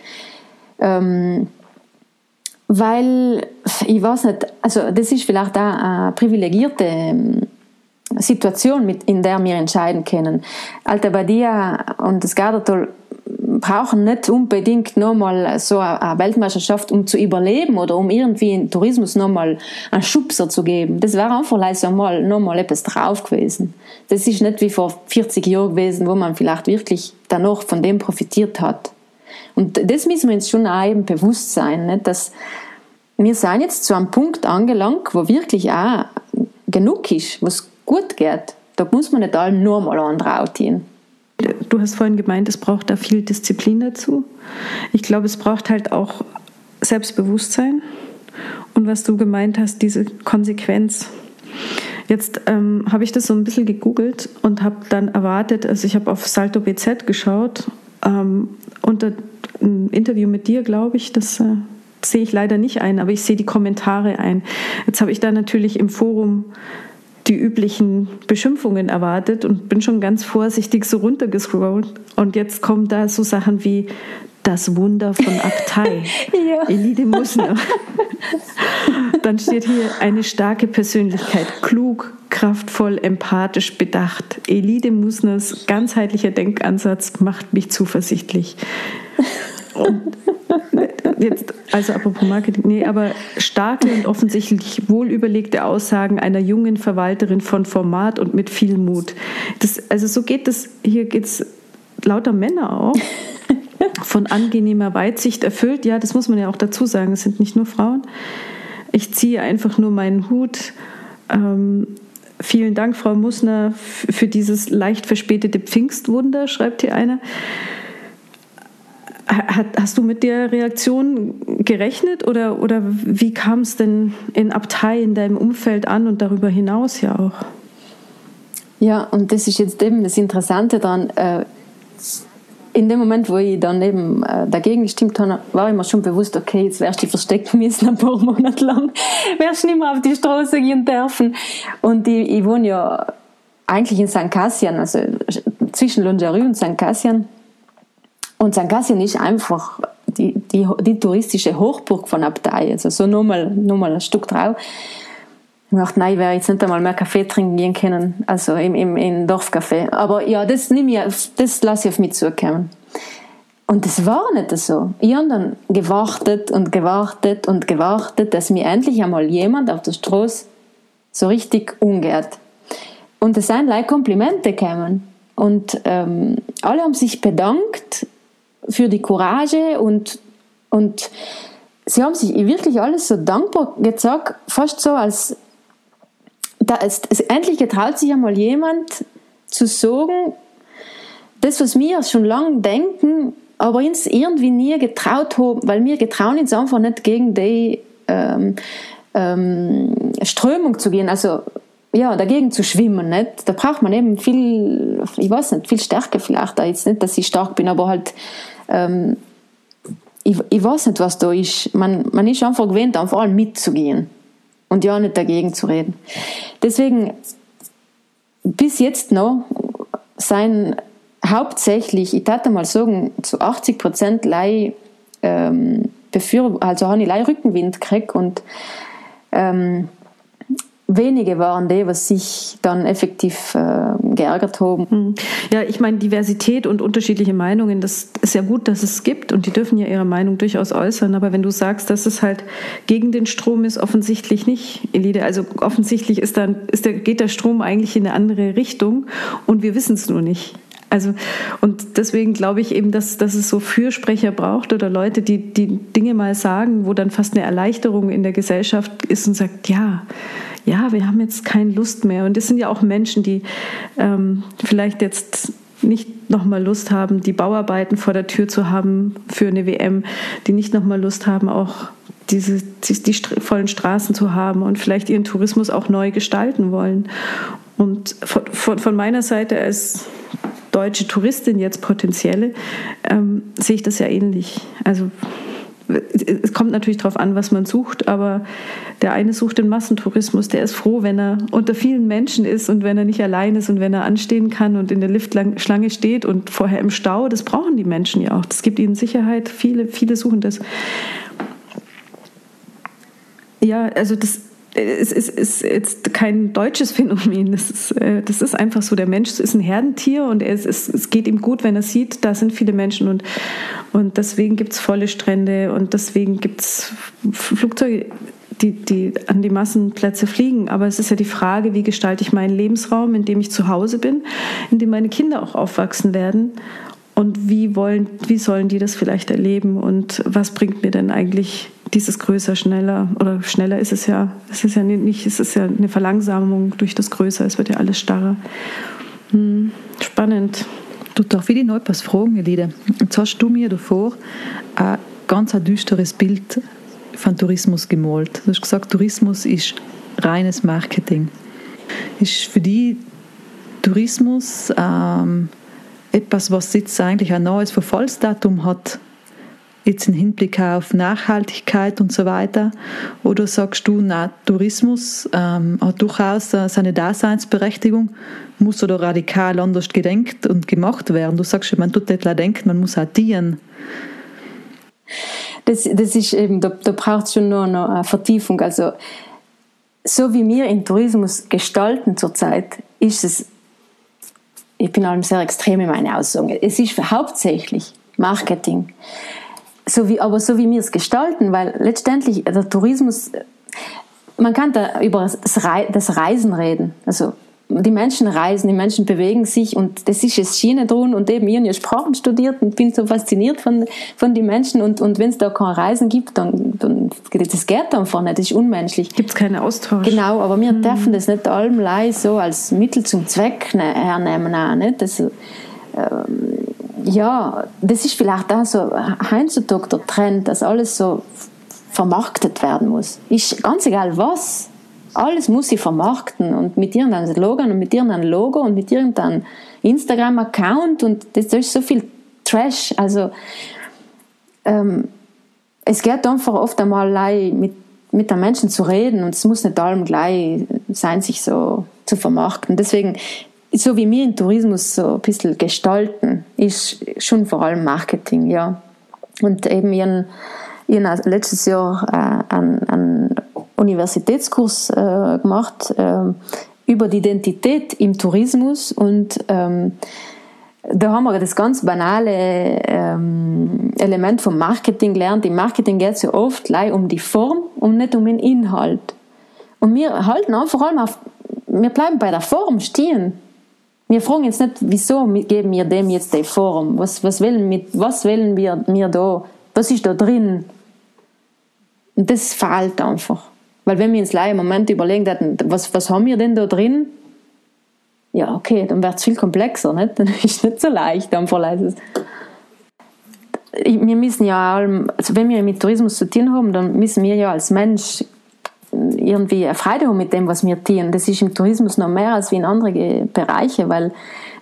Ähm, weil, ich weiß nicht, also das ist vielleicht auch eine privilegierte ähm, Situation, in der wir entscheiden können. Alta Badia und das Gardertal brauchen nicht unbedingt nochmal so eine Weltmeisterschaft, um zu überleben oder um irgendwie im Tourismus nochmal einen Schubser zu geben. Das wäre einfach leise mal nochmal etwas drauf gewesen. Das ist nicht wie vor 40 Jahren gewesen, wo man vielleicht wirklich danach von dem profitiert hat. Und das müssen wir uns schon auch eben bewusst sein, nicht? dass wir sind jetzt zu einem Punkt angelangt, wo wirklich auch genug ist, was gut geht. Da muss man nicht allem nur mal antrauen du hast vorhin gemeint, es braucht da viel Disziplin dazu. Ich glaube, es braucht halt auch Selbstbewusstsein und was du gemeint hast, diese Konsequenz. Jetzt ähm, habe ich das so ein bisschen gegoogelt und habe dann erwartet, also ich habe auf Salto BZ geschaut, ähm, unter ein Interview mit dir, glaube ich, das äh, sehe ich leider nicht ein, aber ich sehe die Kommentare ein. Jetzt habe ich da natürlich im Forum die üblichen Beschimpfungen erwartet und bin schon ganz vorsichtig so runtergescrollt. Und jetzt kommen da so Sachen wie das Wunder von Abtei, <laughs> ja. Elide Musner. <laughs> Dann steht hier eine starke Persönlichkeit, klug, kraftvoll, empathisch, bedacht. Elide Musners ganzheitlicher Denkansatz macht mich zuversichtlich. Und jetzt, also apropos Marketing, nee, aber starke und offensichtlich wohlüberlegte Aussagen einer jungen Verwalterin von Format und mit viel Mut. Das, also so geht das, hier geht es lauter Männer auch. Von angenehmer Weitsicht erfüllt, ja, das muss man ja auch dazu sagen, es sind nicht nur Frauen. Ich ziehe einfach nur meinen Hut. Ähm, vielen Dank, Frau Musner, für dieses leicht verspätete Pfingstwunder, schreibt hier einer. Hast du mit der Reaktion gerechnet oder, oder wie kam es denn in Abtei, in deinem Umfeld an und darüber hinaus ja auch? Ja, und das ist jetzt eben das Interessante daran. Äh, in dem Moment, wo ich dann eben äh, dagegen gestimmt habe, war ich mir schon bewusst, okay, jetzt wärst du versteckt müssen ein paar <laughs> Monate lang, wärst nicht mehr auf die Straße gehen dürfen. Und ich, ich wohne ja eigentlich in St. Cassian, also zwischen Longerie und St. Cassian. Und St. Cassian ist einfach die, die, die touristische Hochburg von Abtei. Also so nur mal, nur mal ein Stück drauf. Ich dachte, nein, ich werde jetzt nicht einmal mehr Kaffee trinken gehen können, also im, im, im Dorfcafé. Aber ja, das, nehme ich, das lasse ich auf mich zukommen. Und das war nicht so. Ich habe dann gewartet und gewartet und gewartet, dass mir endlich einmal jemand auf der Straße so richtig umgeht. und es sind like Komplimente gekommen. Und ähm, alle haben sich bedankt für die Courage und, und sie haben sich wirklich alles so dankbar gesagt, fast so als da ist, es, endlich getraut sich einmal jemand zu sagen, das, was wir schon lange denken, aber uns irgendwie nie getraut haben, weil wir getrauen uns einfach nicht gegen die ähm, ähm, Strömung zu gehen, also ja, dagegen zu schwimmen, nicht? Da braucht man eben viel, ich weiß nicht, viel Stärke vielleicht, da jetzt nicht, dass ich stark bin, aber halt, ähm, ich, ich weiß nicht, was da ist. Man, man ist einfach gewöhnt, einfach mitzugehen und ja nicht dagegen zu reden. Deswegen, bis jetzt noch, sein hauptsächlich, ich würde mal sagen, zu 80 Prozent Leih, ähm, also habe ich Leih Rückenwind gekriegt und ähm, wenige waren die, was sich dann effektiv äh, geärgert haben. Hm. Ja, ich meine, Diversität und unterschiedliche Meinungen, das ist ja gut, dass es gibt und die dürfen ja ihre Meinung durchaus äußern. Aber wenn du sagst, dass es halt gegen den Strom ist, offensichtlich nicht, Elide. Also offensichtlich ist dann, ist der, geht der Strom eigentlich in eine andere Richtung und wir wissen es nur nicht. Also, und deswegen glaube ich eben, dass, dass es so Fürsprecher braucht oder Leute, die, die Dinge mal sagen, wo dann fast eine Erleichterung in der Gesellschaft ist und sagt, ja, ja, wir haben jetzt keine Lust mehr. Und das sind ja auch Menschen, die ähm, vielleicht jetzt nicht nochmal Lust haben, die Bauarbeiten vor der Tür zu haben für eine WM, die nicht nochmal Lust haben, auch diese, die, die vollen Straßen zu haben und vielleicht ihren Tourismus auch neu gestalten wollen. Und von, von, von meiner Seite als deutsche Touristin jetzt potenzielle ähm, sehe ich das ja ähnlich. Also es kommt natürlich darauf an, was man sucht, aber der eine sucht den Massentourismus, der ist froh, wenn er unter vielen Menschen ist und wenn er nicht allein ist und wenn er anstehen kann und in der Liftschlange steht und vorher im Stau, das brauchen die Menschen ja auch. Das gibt ihnen Sicherheit, viele, viele suchen das. Ja, also das, es ist, ist, jetzt kein deutsches Phänomen. Das ist, äh, das ist einfach so. Der Mensch ist ein Herdentier und es, ist, es geht ihm gut, wenn er sieht, da sind viele Menschen und, und deswegen gibt es volle Strände und deswegen gibt es Flugzeuge, die, die an die Massenplätze fliegen. Aber es ist ja die Frage, wie gestalte ich meinen Lebensraum, in dem ich zu Hause bin, in dem meine Kinder auch aufwachsen werden und wie wollen, wie sollen die das vielleicht erleben und was bringt mir denn eigentlich dieses größer, schneller oder schneller ist es ja, es ist ja nicht, es ist ja eine Verlangsamung durch das Größer, es wird ja alles starrer. Hm, spannend. Du darf ich dich noch etwas fragen, Elide? Jetzt hast du mir davor ein ganz ein düsteres Bild von Tourismus gemalt. Du hast gesagt, Tourismus ist reines Marketing. Ist für dich Tourismus ähm, etwas, was jetzt eigentlich ein neues Verfallsdatum hat, jetzt im Hinblick auf Nachhaltigkeit und so weiter? Oder sagst du, na, Tourismus ähm, hat durchaus seine Daseinsberechtigung, muss oder radikal anders gedenkt und gemacht werden? Du sagst, man tut nicht denken, man muss auch dienen. Das, das ist eben, da, da braucht es schon nur noch eine Vertiefung. Also, so wie wir in Tourismus gestalten zurzeit, ist es ich bin allem sehr extrem in meinen Aussagen. Es ist hauptsächlich Marketing. So wie, aber so wie wir es gestalten, weil letztendlich der Tourismus, man kann da über das Reisen reden. Also die Menschen reisen, die Menschen bewegen sich und das ist es Schiene drin und eben ich habe Sprachen studiert und bin so fasziniert von, von den Menschen und, und wenn es da kein Reisen gibt, dann, dann das geht einfach nicht, das ist unmenschlich. Gibt es keinen Austausch. Genau, aber wir mhm. dürfen das nicht allem so als Mittel zum Zweck ne, hernehmen auch, nicht? Das, ähm, ja, das ist vielleicht auch so heutzutage der Trend, dass alles so vermarktet werden muss. Ist ganz egal was, alles muss sie vermarkten und mit irgendeinem Slogan und mit irgendeinem Logo und mit irgendeinem Instagram-Account und das ist so viel Trash. Also ähm, es geht einfach oft einmal mit, mit den Menschen zu reden und es muss nicht allem gleich sein, sich so zu vermarkten. Deswegen, so wie wir in Tourismus so ein bisschen gestalten, ist schon vor allem Marketing, ja. Und eben ihren, ihren letztes Jahr äh, einen, einen Universitätskurs äh, gemacht äh, über die Identität im Tourismus und ähm, da haben wir das ganz banale ähm, Element vom Marketing gelernt. Im Marketing geht es ja oft um die Form und nicht um den Inhalt. Und wir halten einfach allem auf wir bleiben bei der Form stehen. Wir fragen jetzt nicht, wieso geben wir dem jetzt die Form? Was, was, wollen, mit, was wollen wir, wir da? Was ist da drin? Und das fehlt einfach. Weil wenn wir uns im Moment überlegen hätten, was, was haben wir denn da drin? Ja, okay, dann wird es viel komplexer, nicht? <laughs> Dann ist es nicht so leicht, einfach leise. Wir müssen ja, also wenn wir mit Tourismus zu tun haben, dann müssen wir ja als Mensch irgendwie eine Freude haben mit dem, was wir tun. Das ist im Tourismus noch mehr als wie in anderen Bereichen, weil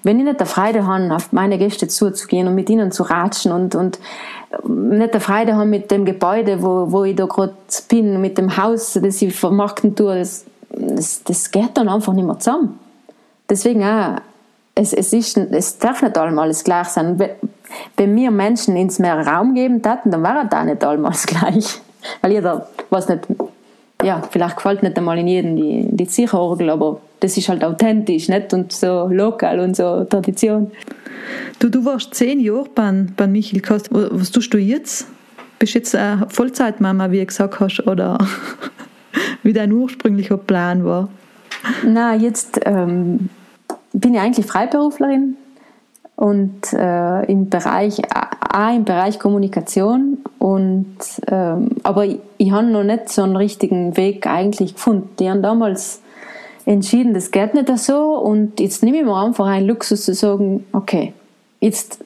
wenn ich nicht der Freude habe, auf meine Gäste zuzugehen und mit ihnen zu ratschen und, und nicht der Freude habe mit dem Gebäude, wo, wo ich da gerade bin, mit dem Haus, das ich vermarkten tue, das, das, das geht dann einfach nicht mehr zusammen. Deswegen auch, es, es, ist, es darf nicht allem alles gleich sein. Wenn wir Menschen ins mehr Raum geben täten, dann wäre da nicht allem alles gleich. <laughs> Weil jeder, was nicht, ja, vielleicht gefällt nicht einmal in jedem die, die Sicherorgel, aber das ist halt authentisch, nicht? Und so lokal und so Tradition. Du, du warst zehn Jahre bei, bei Michael Kost. Was tust du jetzt? Bist du jetzt eine Vollzeitmama, wie du gesagt hast, oder <laughs> wie dein ursprünglicher Plan war? Na, jetzt ähm, bin ich eigentlich Freiberuflerin und äh, im Bereich auch im Bereich Kommunikation und ähm, aber ich, ich habe noch nicht so einen richtigen Weg eigentlich gefunden. Die haben damals entschieden, das geht nicht so und jetzt nehme ich mir einfach einen Luxus zu sagen, okay, jetzt,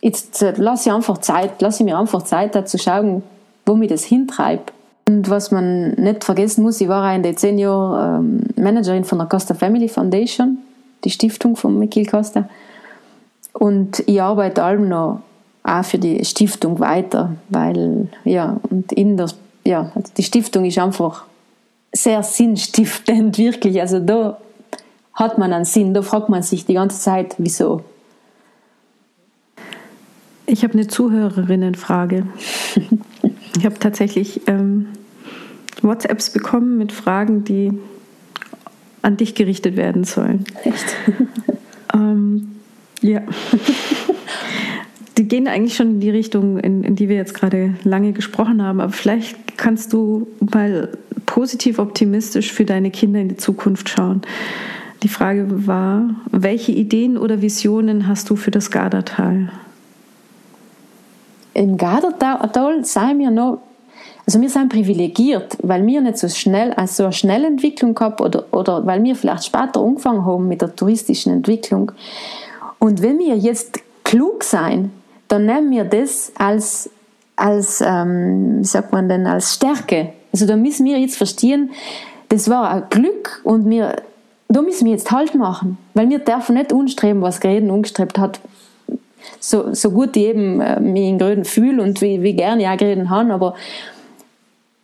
jetzt lasse ich einfach Zeit, lasse ich mir einfach Zeit, da zu schauen, wo mich das hintreibt. Und was man nicht vergessen muss, ich war in den zehn Jahren Managerin von der Costa Family Foundation, die Stiftung von Michael Costa. Und ich arbeite allem noch auch für die Stiftung weiter, weil, ja, und in der, ja, also die Stiftung ist einfach sehr sinnstiftend, <laughs> wirklich. Also da hat man einen Sinn, da fragt man sich die ganze Zeit, wieso. Ich habe eine Zuhörerinnenfrage. <laughs> ich habe tatsächlich ähm, WhatsApps bekommen mit Fragen, die an dich gerichtet werden sollen. Echt? ähm, ja. <laughs> die gehen eigentlich schon in die Richtung, in, in die wir jetzt gerade lange gesprochen haben. Aber vielleicht kannst du mal positiv optimistisch für deine Kinder in die Zukunft schauen. Die Frage war, welche Ideen oder Visionen hast du für das Gardatal? Im Gardatal seien wir noch, also wir sind privilegiert, weil wir nicht so schnell, also so eine schnelle Entwicklung gehabt oder, oder weil wir vielleicht später angefangen haben mit der touristischen Entwicklung. Und wenn wir jetzt klug sein, dann nehmen wir das als, als ähm, wie sagt man denn, als Stärke. Also da müssen wir jetzt verstehen, das war ein Glück und wir, da müssen wir jetzt Halt machen, weil wir dürfen nicht unstreben, was Gereden ungestrebt hat. So, so gut ich eben äh, mich in Gröden fühle und wie, wie gerne ich auch Gereden habe, aber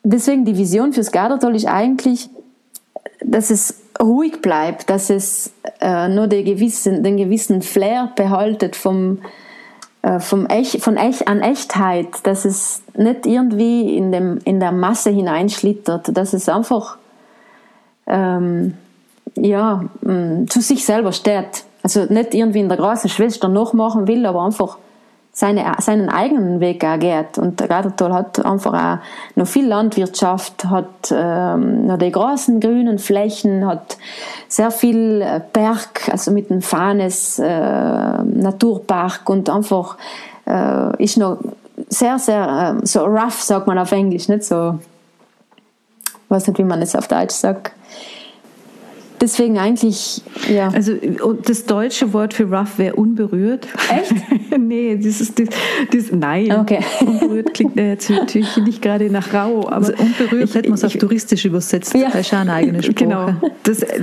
deswegen die Vision fürs Gardertal ist eigentlich, dass es ruhig bleibt, dass es äh, nur den gewissen, den gewissen Flair behaltet vom, vom Echt, von Echt, an Echtheit, dass es nicht irgendwie in, dem, in der Masse hineinschlittert, dass es einfach ähm, ja, mm, zu sich selber steht. Also nicht irgendwie in der großen Schwester nachmachen will, aber einfach seine, seinen eigenen Weg auch geht. Und der Gardertal hat einfach auch noch viel Landwirtschaft, hat ähm, noch die großen grünen Flächen, hat sehr viel äh, Berg, also mit dem Fahnes äh, Naturpark und einfach äh, ist noch sehr, sehr äh, so rough, sagt man auf Englisch, nicht so, ich weiß nicht, wie man es auf Deutsch sagt deswegen eigentlich, ja. Also das deutsche Wort für rough wäre unberührt. Echt? <laughs> nee, das ist das, das nein. Okay. <laughs> Unberührt klingt jetzt natürlich nicht gerade nach rau, aber also unberührt hätte man es auf touristisch übersetzt. Ja. Das ist ja eine eigene <laughs> Sprache. Genau. Das, äh,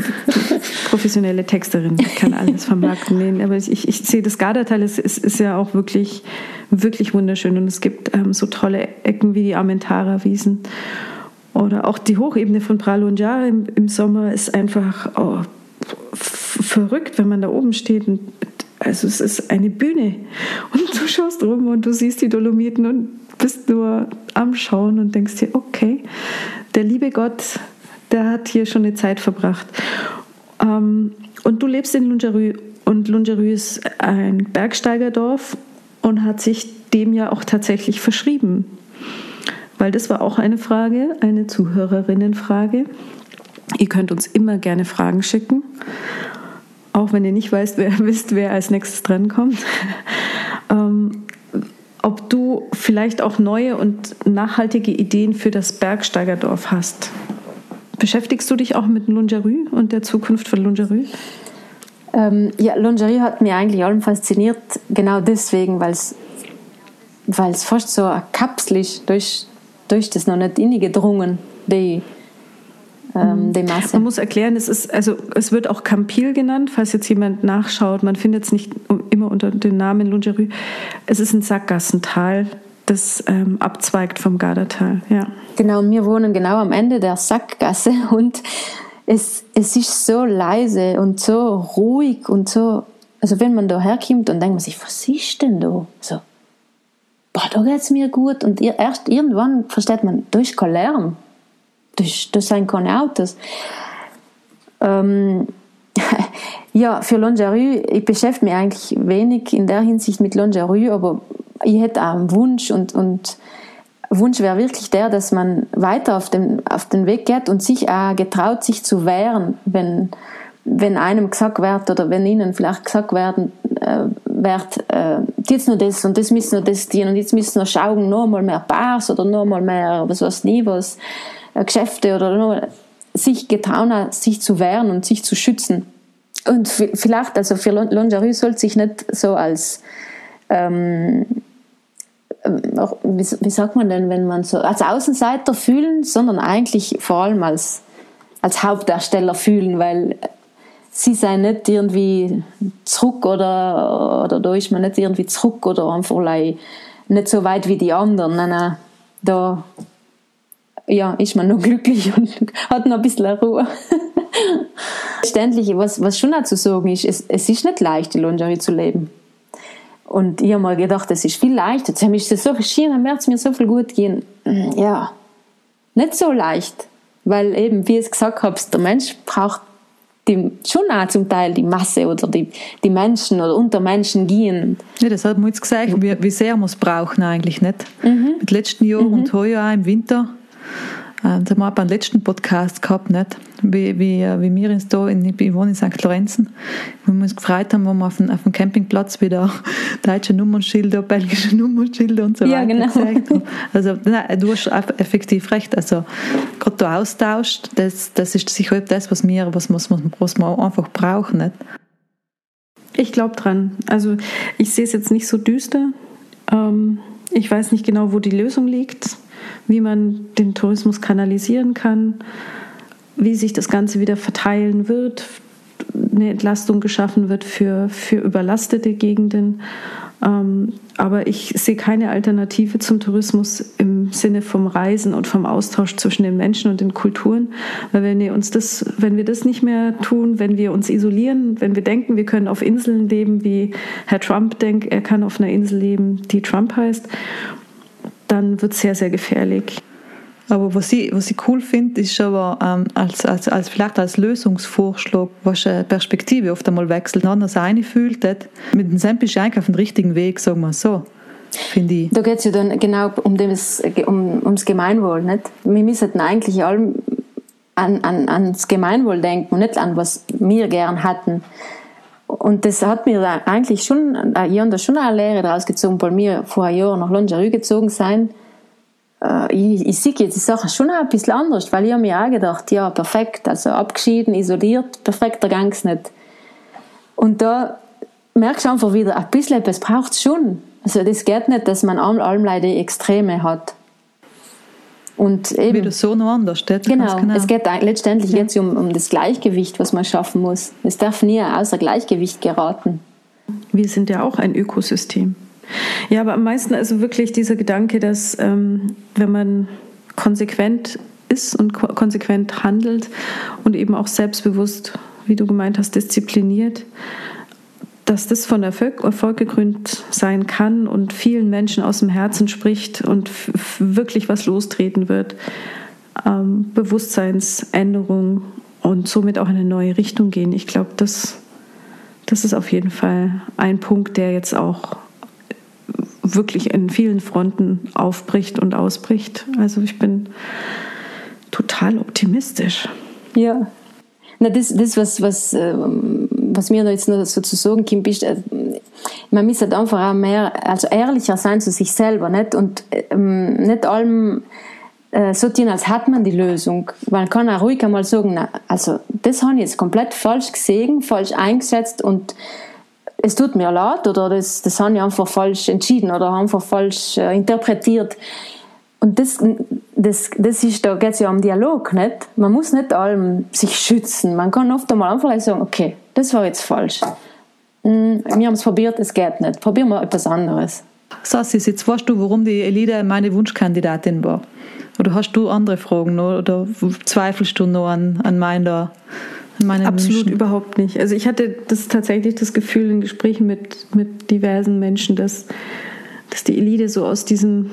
professionelle Texterin kann alles vermarkten. Nee, aber ich, ich, ich sehe, das Gardatal ist, ist, ist ja auch wirklich, wirklich wunderschön und es gibt ähm, so tolle Ecken wie die Amentara-Wiesen. Oder auch die Hochebene von Pralunja im, im Sommer ist einfach oh, verrückt, wenn man da oben steht. Und, also es ist eine Bühne. Und du schaust rum und du siehst die Dolomiten und bist nur am Schauen und denkst dir, okay, der liebe Gott, der hat hier schon eine Zeit verbracht. Ähm, und du lebst in Lungerü und Lungerü ist ein Bergsteigerdorf und hat sich dem ja auch tatsächlich verschrieben weil das war auch eine Frage, eine Zuhörerinnenfrage. Ihr könnt uns immer gerne Fragen schicken, auch wenn ihr nicht weißt, wer, <laughs> wisst, wer als nächstes drankommt. <laughs> ähm, ob du vielleicht auch neue und nachhaltige Ideen für das Bergsteigerdorf hast. Beschäftigst du dich auch mit Lungerü und der Zukunft von Lungerü? Ähm, ja, Lingerie hat mich eigentlich allem fasziniert, genau deswegen, weil es fast so ein Ist, durch, das noch nicht innegedrungen, die, ähm, mhm. die Masse. Man muss erklären, es, ist, also, es wird auch Campil genannt, falls jetzt jemand nachschaut. Man findet es nicht immer unter dem Namen Lungerü. Es ist ein Sackgassental, das ähm, abzweigt vom Gardertal. Ja. Genau, wir wohnen genau am Ende der Sackgasse <laughs> und es, es ist so leise und so ruhig und so, also wenn man da herkommt und denkt man sich, was ist denn da? So, boah, da geht es mir gut und erst irgendwann versteht man, ist kein Lärm, da, da sind keine Autos. Ähm, <laughs> ja, für Lingerie, ich beschäftige mich eigentlich wenig in der Hinsicht mit Lingerie, aber ich hätte auch einen Wunsch und, und Wunsch wäre wirklich der, dass man weiter auf den, auf den Weg geht und sich auch getraut, sich zu wehren, wenn, wenn einem gesagt wird oder wenn ihnen vielleicht gesagt werden äh, wird, äh, jetzt nur das und das müssen nur das dienen und jetzt müssen wir schauen, noch mal mehr Bars oder noch mal mehr, was weiß nie was, äh, Geschäfte oder noch mal, sich getrauen, sich zu wehren und sich zu schützen. Und vielleicht, also für Lingerie sollte sich nicht so als ähm, ähm, auch, wie, wie, sagt man denn, wenn man so als Außenseiter fühlen, sondern eigentlich vor allem als, als Hauptdarsteller fühlen, weil sie seien nicht irgendwie zurück oder, oder da ist man nicht irgendwie zurück oder einfach nicht so weit wie die anderen. Nein, nein, da ja, ist man noch <laughs> glücklich und hat noch ein bisschen Ruhe. <laughs> Ständig, was, was schon auch zu sagen ist, es, es ist nicht leicht, die Lingerie zu leben. Und ich habe mal gedacht, das ist viel leichter. Jetzt ist es so verschieden, dann wird es mir so viel gut gehen. Ja, nicht so leicht. Weil eben, wie ich es gesagt habe, der Mensch braucht die, schon auch zum Teil die Masse oder die, die Menschen oder unter Menschen gehen. Ja, das hat man jetzt gesagt, wie, wie sehr wir es brauchen eigentlich nicht. Mhm. Mit letzten Jahr mhm. und heuer auch im Winter das haben wir auch beim letzten Podcast gehabt, nicht? Wie, wie, äh, wie wir uns da, in, ich wohne in St. Lorenzen, wo wir uns gefreut haben, wo wir auf dem, auf dem Campingplatz wieder <laughs> deutsche Nummernschilder, <laughs> belgische Nummernschilder und so ja, weiter genau. gezeigt haben. Also nein, du hast effektiv recht. Also gerade der Austausch, das, das ist sicher das, was wir, was, was, was wir einfach brauchen, nicht? Ich glaube dran. Also ich sehe es jetzt nicht so düster. Ähm, ich weiß nicht genau, wo die Lösung liegt wie man den Tourismus kanalisieren kann, wie sich das Ganze wieder verteilen wird, eine Entlastung geschaffen wird für, für überlastete Gegenden. Ähm, aber ich sehe keine Alternative zum Tourismus im Sinne vom Reisen und vom Austausch zwischen den Menschen und den Kulturen. Weil wenn wir uns das, wenn wir das nicht mehr tun, wenn wir uns isolieren, wenn wir denken, wir können auf Inseln leben, wie Herr Trump denkt, er kann auf einer Insel leben, die Trump heißt, dann wird es sehr, sehr gefährlich. Aber was ich, was ich cool finde, ist aber ähm, als, als, als vielleicht als Lösungsvorschlag, was eine Perspektive oft einmal wechselt, anders eine fühlt, mit dem Sam bist du eigentlich auf dem richtigen Weg, sagen wir so. Finde ich. Da geht es ja dann genau um das, um, ums Gemeinwohl. Nicht? Wir müssen eigentlich allem an, an, ans Gemeinwohl denken und nicht an was wir gern hatten. Und das hat mir eigentlich schon, äh, ich habe da schon eine Lehre daraus gezogen, weil wir vor einem Jahr nach Lingerie gezogen sind. Äh, ich, ich sehe jetzt die Sache schon ein bisschen anders, weil ich habe mir auch gedacht, ja, perfekt, also abgeschieden, isoliert, perfekter ging es nicht. Und da merkst du einfach wieder, ein bisschen etwas braucht es schon. Also das geht nicht, dass man allem leider Extreme hat. Und eben, Wieder so noch anders steht. Genau. genau. Es geht letztendlich ja. jetzt um, um das Gleichgewicht, was man schaffen muss. Es darf nie außer Gleichgewicht geraten. Wir sind ja auch ein Ökosystem. Ja, aber am meisten also wirklich dieser Gedanke, dass ähm, wenn man konsequent ist und ko konsequent handelt und eben auch selbstbewusst, wie du gemeint hast, diszipliniert, dass das von Erfolg, Erfolg gekrönt sein kann und vielen Menschen aus dem Herzen spricht und wirklich was lostreten wird. Ähm, Bewusstseinsänderung und somit auch in eine neue Richtung gehen. Ich glaube, das, das ist auf jeden Fall ein Punkt, der jetzt auch wirklich in vielen Fronten aufbricht und ausbricht. Also ich bin total optimistisch. Ja. Na, das, das was, was, ähm, was mir jetzt noch so zu sagen kommt, ist, äh, man muss halt einfach auch mehr, also ehrlicher sein zu sich selber, nicht? Und ähm, nicht allem äh, so tun, als hat man die Lösung. Man kann auch ruhig einmal sagen, na, also das habe ich jetzt komplett falsch gesehen, falsch eingesetzt und es tut mir leid oder das, das habe ich einfach falsch entschieden oder einfach falsch äh, interpretiert. Und das, das, das ist, da geht es ja um Dialog, nicht? Man muss nicht allem sich schützen. Man kann oft einmal einfach sagen, okay, das war jetzt falsch. Hm, wir haben es probiert, es geht nicht. Probieren wir etwas anderes. Sassi, jetzt weißt du, warum die Elida meine Wunschkandidatin war. Oder hast du andere Fragen oder zweifelst du noch an, an meiner Absolut Wünschen. überhaupt nicht. Also ich hatte das tatsächlich das Gefühl in Gesprächen mit, mit diversen Menschen, dass, dass die Elite so aus diesem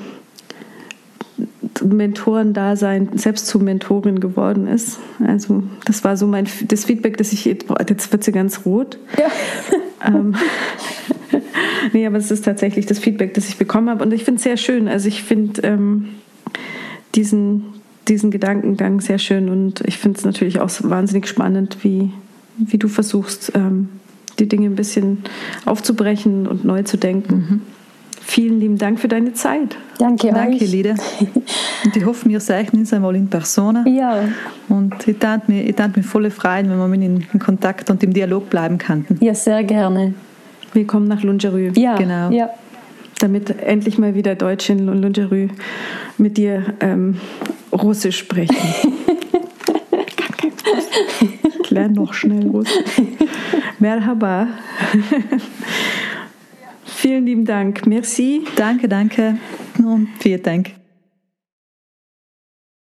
Mentorendasein selbst zur Mentorin geworden ist. Also das war so mein das Feedback, dass ich jetzt wird sie ganz rot. Ja. <laughs> ähm, <laughs> nee, aber es ist tatsächlich das Feedback, das ich bekommen habe und ich finde es sehr schön. Also ich finde ähm, diesen diesen Gedankengang sehr schön und ich finde es natürlich auch wahnsinnig spannend, wie, wie du versuchst, ähm, die Dinge ein bisschen aufzubrechen und neu zu denken. Mhm. Vielen lieben Dank für deine Zeit. Danke, Danke, euch. Lide. <laughs> Und ich hoffe, wir sehen uns einmal in Persona. Ja. Und ich würde mich, ich mich voll freuen, wenn wir mit in, in Kontakt und im Dialog bleiben könnten. Ja, sehr gerne. Willkommen nach Lungerü. Ja, genau. Ja. Damit endlich mal wieder Deutsch in Lungerü mit dir ähm, Russisch sprechen. ich lerne noch schnell Russisch. <laughs> Merhaba. Vielen lieben Dank. Merci. Danke, danke und vielen Dank.